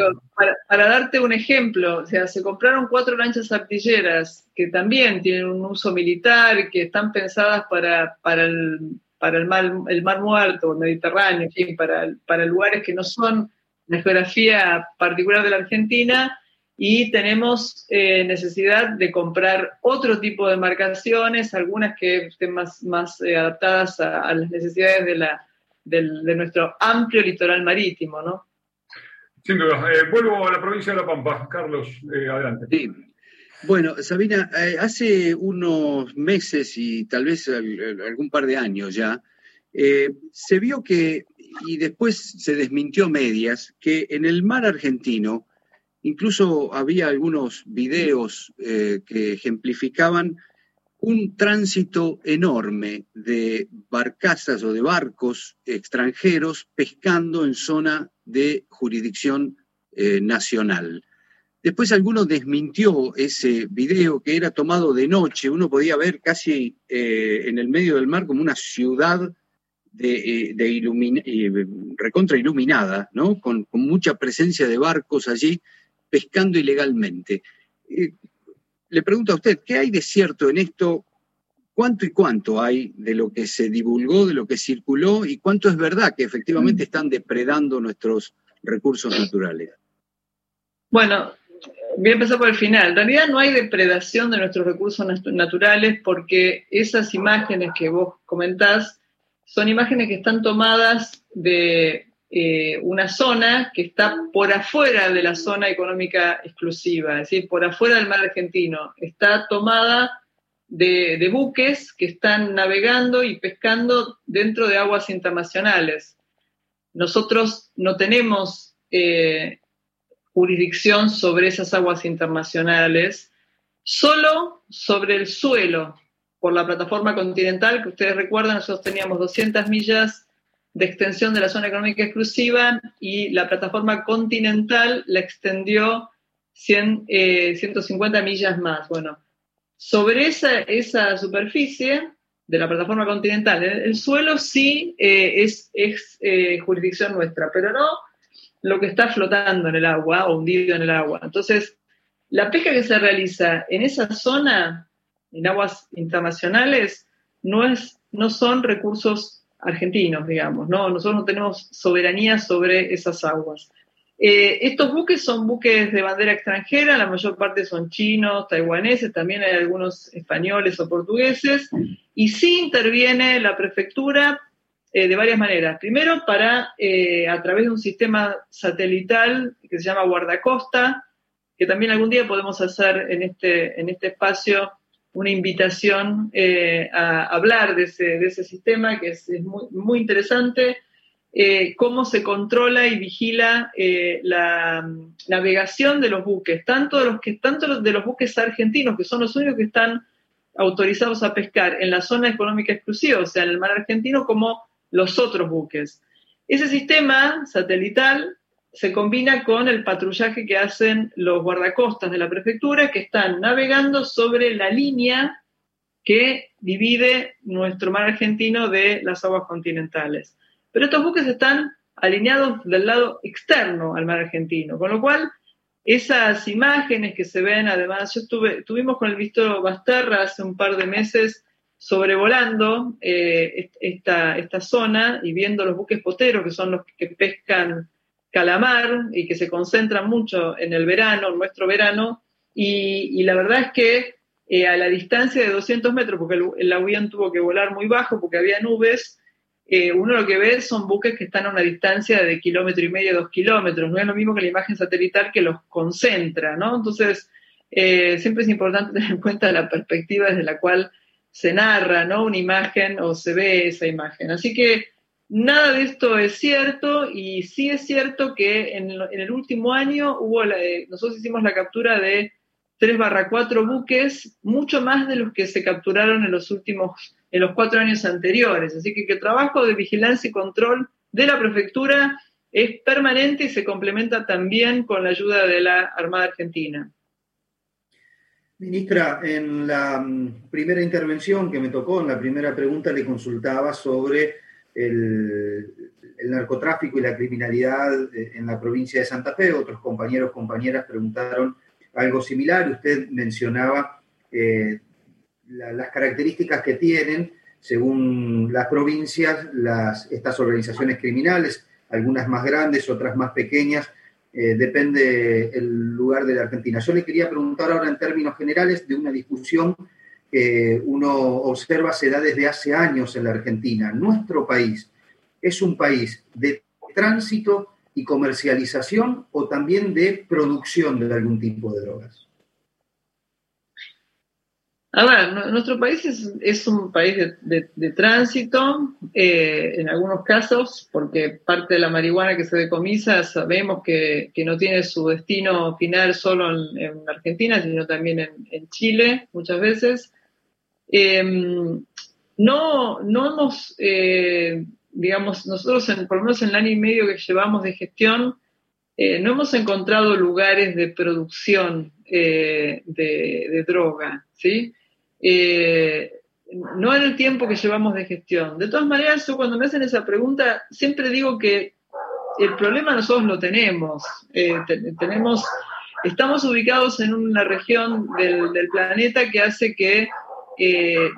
para, darte un ejemplo, o sea, se compraron cuatro lanchas artilleras que también tienen un uso militar, que están pensadas para, para el, para el, mar, el mar muerto, el Mediterráneo, en fin, para, para lugares que no son la geografía particular de la Argentina y tenemos eh, necesidad de comprar otro tipo de embarcaciones, algunas que estén más, más eh, adaptadas a, las necesidades de, la, de, nuestro amplio litoral marítimo, ¿no? Sin duda. Eh, vuelvo a la provincia de La Pampa. Carlos, adelante. Sí. Bueno, Sabina, hace unos meses y tal vez algún par de años ya, se vio que, y después se desmintió medias, que en el mar argentino Incluso había algunos videos eh, que ejemplificaban un tránsito enorme de barcazas o de barcos extranjeros pescando en zona de jurisdicción eh, nacional. Después alguno desmintió ese video que era tomado de noche. Uno podía ver casi eh, en el medio del mar como una ciudad de, eh, recontra iluminada, ¿no? Con, mucha presencia de barcos allí pescando ilegalmente. le pregunto a usted, ¿qué hay de cierto en esto? ¿Cuánto y cuánto hay de lo que se divulgó, de lo que circuló y cuánto es verdad que efectivamente están depredando nuestros recursos naturales? Bueno, voy a empezar por el final. En realidad no hay depredación de nuestros recursos naturales porque esas imágenes que vos comentás son imágenes que están tomadas de eh, una zona que está por afuera de la zona económica exclusiva, es decir, por afuera del mar argentino. Está tomada de, buques que están navegando y pescando dentro de aguas internacionales. Nosotros no tenemos eh, jurisdicción sobre esas aguas internacionales, solo sobre el suelo, por la plataforma continental, que ustedes recuerdan, nosotros teníamos 200 millas de extensión de la zona económica exclusiva y la plataforma continental la extendió 100, 150 eh, millas más. Bueno, sobre esa, esa superficie de la plataforma continental, el, suelo sí eh, es, es eh, jurisdicción nuestra, pero no lo que está flotando en el agua o hundido en el agua. Entonces, la pesca que se realiza en esa zona, en aguas internacionales, no, es, no son recursos argentinos, digamos, ¿no? Nosotros no tenemos soberanía sobre esas aguas. Eh, estos buques son buques de bandera extranjera, la mayor parte son chinos, taiwaneses, también hay algunos españoles o portugueses, y sí interviene la prefectura eh, de varias maneras. Primero, para, eh, a través de un sistema satelital que se llama guardacosta, que también algún día podemos hacer en este, en este espacio una invitación eh, a hablar de ese, de ese, sistema, que es, muy, muy, interesante, cómo se controla y vigila la navegación de los buques, tanto de los, que, tanto de los buques argentinos, que son los únicos que están autorizados a pescar en la zona económica exclusiva, o sea, en el mar argentino, como los otros buques. Ese sistema satelital se combina con el patrullaje que hacen los guardacostas de la prefectura que están navegando sobre la línea que divide nuestro mar argentino de las aguas continentales. Pero estos buques están alineados del lado externo al mar argentino, con lo cual esas imágenes que se ven, además, yo estuve, tuvimos con el visto Basterra hace un par de meses sobrevolando eh, esta, esta zona y viendo los buques poteros, que son los que pescan calamar y que se concentran mucho en el verano, en nuestro verano, y, la verdad es que eh, a la distancia de 200 metros, porque el, avión tuvo que volar muy bajo porque había nubes, eh, uno lo que ve son buques que están a una distancia de kilómetro y medio, dos kilómetros, no es lo mismo que la imagen satelital que los concentra, ¿no? Entonces, siempre es importante tener en cuenta la perspectiva desde la cual se narra ¿no? una imagen o se ve esa imagen. Así que nada de esto es cierto y sí es cierto que en, el último año hubo nosotros hicimos la captura de 3 barra 4 buques, mucho más de los que se capturaron en los últimos, en los cuatro años anteriores. Así que el trabajo de vigilancia y control de la prefectura es permanente y se complementa también con la ayuda de la Armada Argentina. Ministra, en la mm, primera intervención que me tocó, en la primera pregunta, le consultaba sobre el, narcotráfico y la criminalidad eh, en la provincia de Santa Fe. Otros compañeros, compañeras preguntaron algo similar. Usted mencionaba eh, las características que tienen, según las provincias, estas organizaciones criminales, algunas más grandes, otras más pequeñas, eh, depende el lugar de la Argentina. Yo le quería preguntar ahora en términos generales de una discusión que uno observa se da desde hace años en la Argentina. Nuestro país es un país de tránsito y comercialización o también de producción de algún tipo de drogas. A ver, nuestro país es, un país de, tránsito, eh, en algunos casos, porque parte de la marihuana que se decomisa sabemos que, no tiene su destino final solo en, Argentina, sino también en, Chile muchas veces. Em, no, no hemos, eh, digamos, nosotros en, por lo menos en el año y medio que llevamos de gestión, eh, no hemos encontrado lugares de producción de, de, droga, ¿sí? No en el tiempo que llevamos de gestión. De todas maneras, yo cuando me hacen esa pregunta, siempre digo que el problema nosotros lo tenemos. Eh, tenemos estamos ubicados en una región del, planeta que hace que, eh,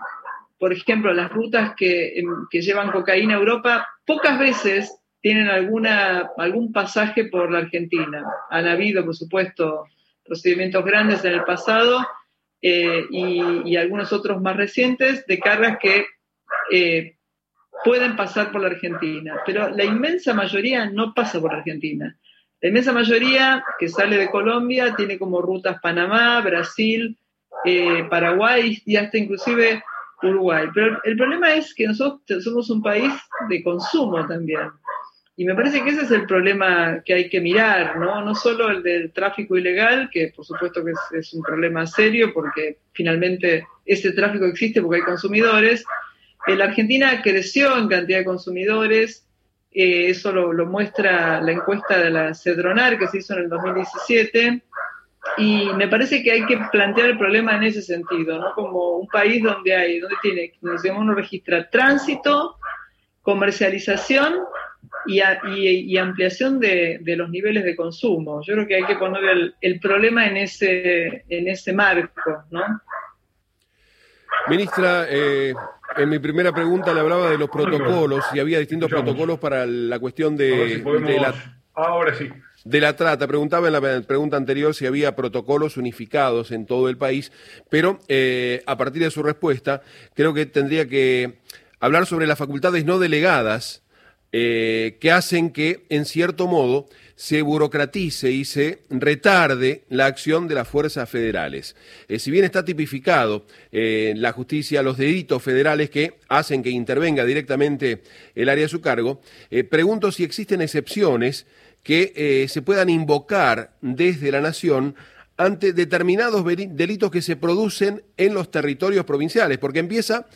por ejemplo, las rutas em, que, llevan cocaína a Europa pocas veces tienen alguna, algún pasaje por la Argentina. Han habido, por supuesto, procedimientos grandes en el pasado eh, y, algunos otros más recientes de cargas que pueden pasar por la Argentina, pero la inmensa mayoría no pasa por la Argentina. La inmensa mayoría que sale de Colombia tiene como rutas Panamá, Brasil, eh, Paraguay y hasta inclusive Uruguay. Pero el problema es que nosotros somos un país de consumo también. Y me parece que ese es el problema que hay que mirar, ¿no? No solo el del tráfico ilegal, que por supuesto que es un problema serio porque finalmente ese tráfico existe porque hay consumidores, la Argentina creció en cantidad de consumidores, eh, eso lo, muestra la encuesta de la Cedronar que se hizo en el 2017, y me parece que hay que plantear el problema en ese sentido, ¿no? Como un país donde hay, donde tiene, uno registra tránsito, comercialización y, ampliación de, los niveles de consumo. Yo creo que hay que poner el, el problema en ese, en ese marco, ¿no? Ministra, eh, en mi primera pregunta le hablaba de los protocolos y había distintos protocolos para la cuestión de, la... Ahora sí. De la trata. Preguntaba en la pregunta anterior si había protocolos unificados en todo el país, pero eh, a partir de su respuesta creo que tendría que hablar sobre las facultades no delegadas eh, que hacen que, en cierto modo, se burocratice y se retarde la acción de las fuerzas federales. Eh, si bien está tipificado eh, la justicia los delitos federales que hacen que intervenga directamente el área de su cargo, eh, pregunto si existen excepciones que se puedan invocar desde la nación ante determinados delitos que se producen en los territorios provinciales, porque empieza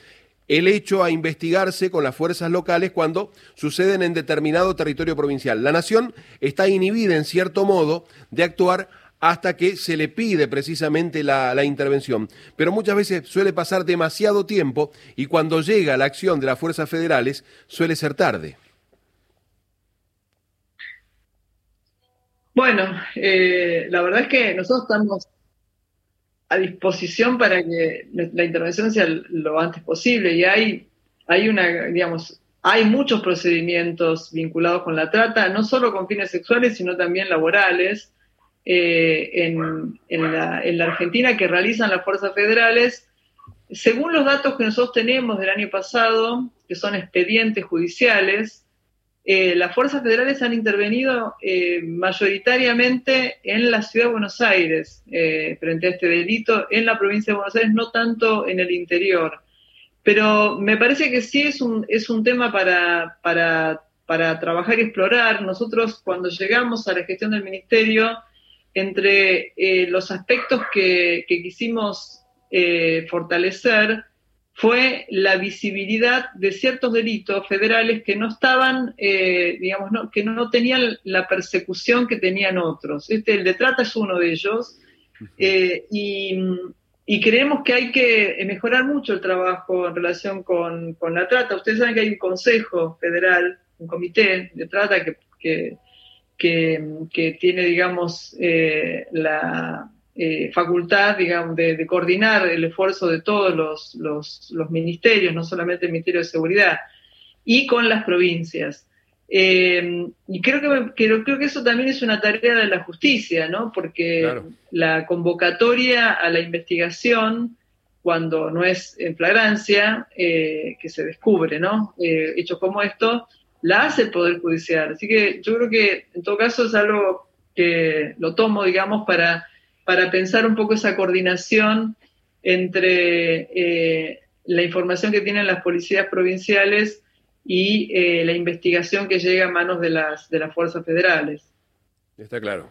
el hecho a investigarse con las fuerzas locales cuando suceden en determinado territorio provincial. La nación está inhibida en cierto modo de actuar hasta que se le pide precisamente la, intervención. Pero muchas veces suele pasar demasiado tiempo y cuando llega la acción de las fuerzas federales suele ser tarde. Bueno, eh, la verdad es que nosotros estamos a disposición para que la intervención sea lo antes posible y hay, hay una, digamos, hay muchos procedimientos vinculados con la trata, no solo con fines sexuales, sino también laborales, eh, en, en, la, en, la, Argentina que realizan las fuerzas federales. Según los datos que nosotros tenemos del año pasado, que son expedientes judiciales, eh, las fuerzas federales han intervenido eh, mayoritariamente en la ciudad de Buenos Aires eh, frente a este delito, en la provincia de Buenos Aires, no tanto en el interior. Pero me parece que sí es un, es un tema para, para, para trabajar y explorar. Nosotros cuando llegamos a la gestión del ministerio, entre los aspectos que, que quisimos fortalecer, fue la visibilidad de ciertos delitos federales que no estaban, eh, digamos, no, que no tenían la persecución que tenían otros. Este, el de trata es uno de ellos. Eh, y, creemos que hay que mejorar mucho el trabajo en relación con, la trata. Ustedes saben que hay un consejo federal, un comité de trata que, que, tiene, digamos, eh, la, eh, facultad, digamos, de, coordinar el esfuerzo de todos los, ministerios, no solamente el Ministerio de Seguridad, y con las provincias. Eh, y creo que, creo, que eso también es una tarea de la justicia, ¿no? Porque la convocatoria a la investigación, cuando no es en flagrancia, eh, que se descubre, ¿no? hechos como esto, la hace el Poder Judicial. Así que yo creo que en todo caso es algo que lo tomo, digamos, para para pensar un poco esa coordinación entre eh, la información que tienen las policías provinciales y eh, la investigación que llega a manos de las, de las fuerzas federales. Está claro.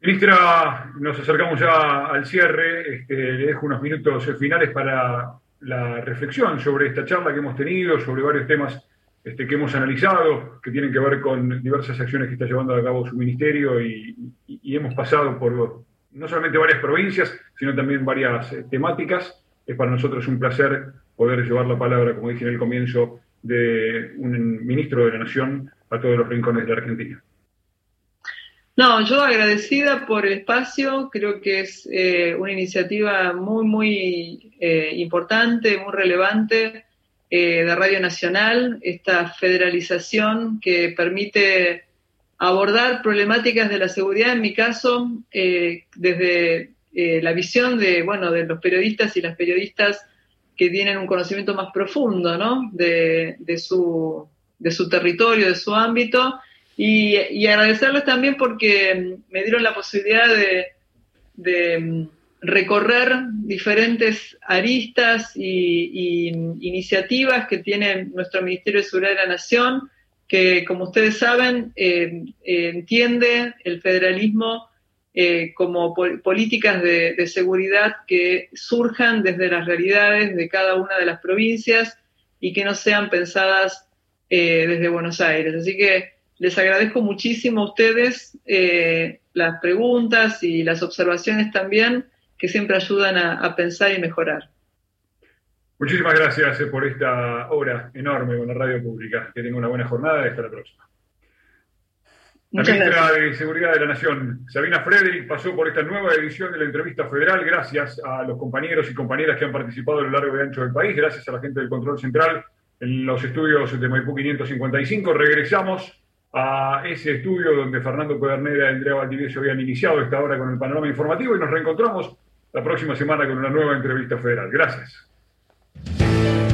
Ministra, nos acercamos ya al cierre. Este, le dejo unos minutos finales para la reflexión sobre esta charla que hemos tenido, sobre varios temas este, que hemos analizado, que tienen que ver con diversas acciones que está llevando a cabo su ministerio y, hemos pasado por no solamente varias provincias, sino también varias eh, temáticas. Es para nosotros un placer poder llevar la palabra, como dije en el comienzo, de un ministro de la Nación a todos los rincones de la Argentina. No, yo agradecida por el espacio, creo que es eh, una iniciativa muy, muy eh, importante, muy relevante de Radio Nacional, esta federalización que permite abordar problemáticas de la seguridad, en mi caso, desde la visión de, bueno, de los periodistas y las periodistas que tienen un conocimiento más profundo ¿no? de, de, su, de su territorio, de su ámbito, y, agradecerles también porque me dieron la posibilidad de, mm, recorrer diferentes aristas y, iniciativas que tiene nuestro Ministerio de Seguridad de la Nación, que como ustedes saben eh, eh, entiende el federalismo eh, como políticas de, seguridad que surjan desde las realidades de cada una de las provincias y que no sean pensadas desde Buenos Aires. Así que les agradezco muchísimo a ustedes las preguntas y las observaciones también, que siempre ayudan a, pensar y mejorar. Muchísimas gracias eh, por esta hora enorme con la radio pública. Que tenga una buena jornada y hasta la próxima. La ministra de Seguridad de la Nación, Sabina Frederick, pasó por esta nueva edición de la entrevista federal gracias a los compañeros y compañeras que han participado a lo largo y ancho del país, gracias a la gente del Control Central en los estudios de Maipú 555. Regresamos a ese estudio donde Fernando Pedernera y Andrea Valdivieso habían iniciado esta hora con el panorama informativo y nos reencontramos la próxima semana con una nueva entrevista federal. Gracias. Música